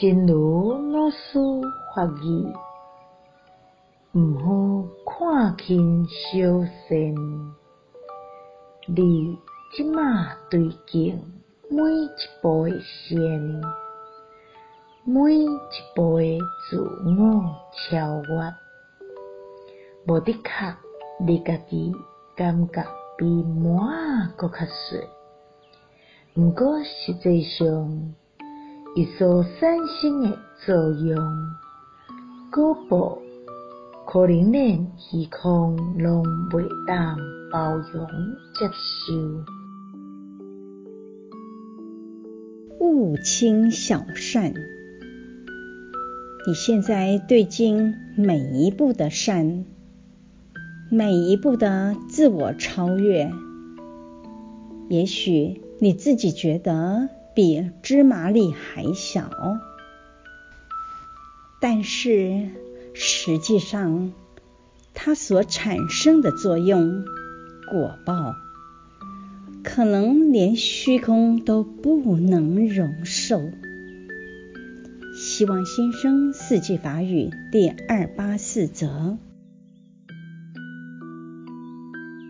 真如老师法语，毋好看轻小善，你即马对镜每一步的善，每一步的自我超越，无的确你家己感觉比满仔阁较细，毋过实际上，一所三星的作用，果报可能连虚空拢未当包容接受。勿轻小善，你现在对境每一步的善，每一步的自我超越，也许你自己觉得比芝麻粒还小，但是实际上它所产生的作用果报，可能连虚空都不能容受。希望新生四季法语第二八四则。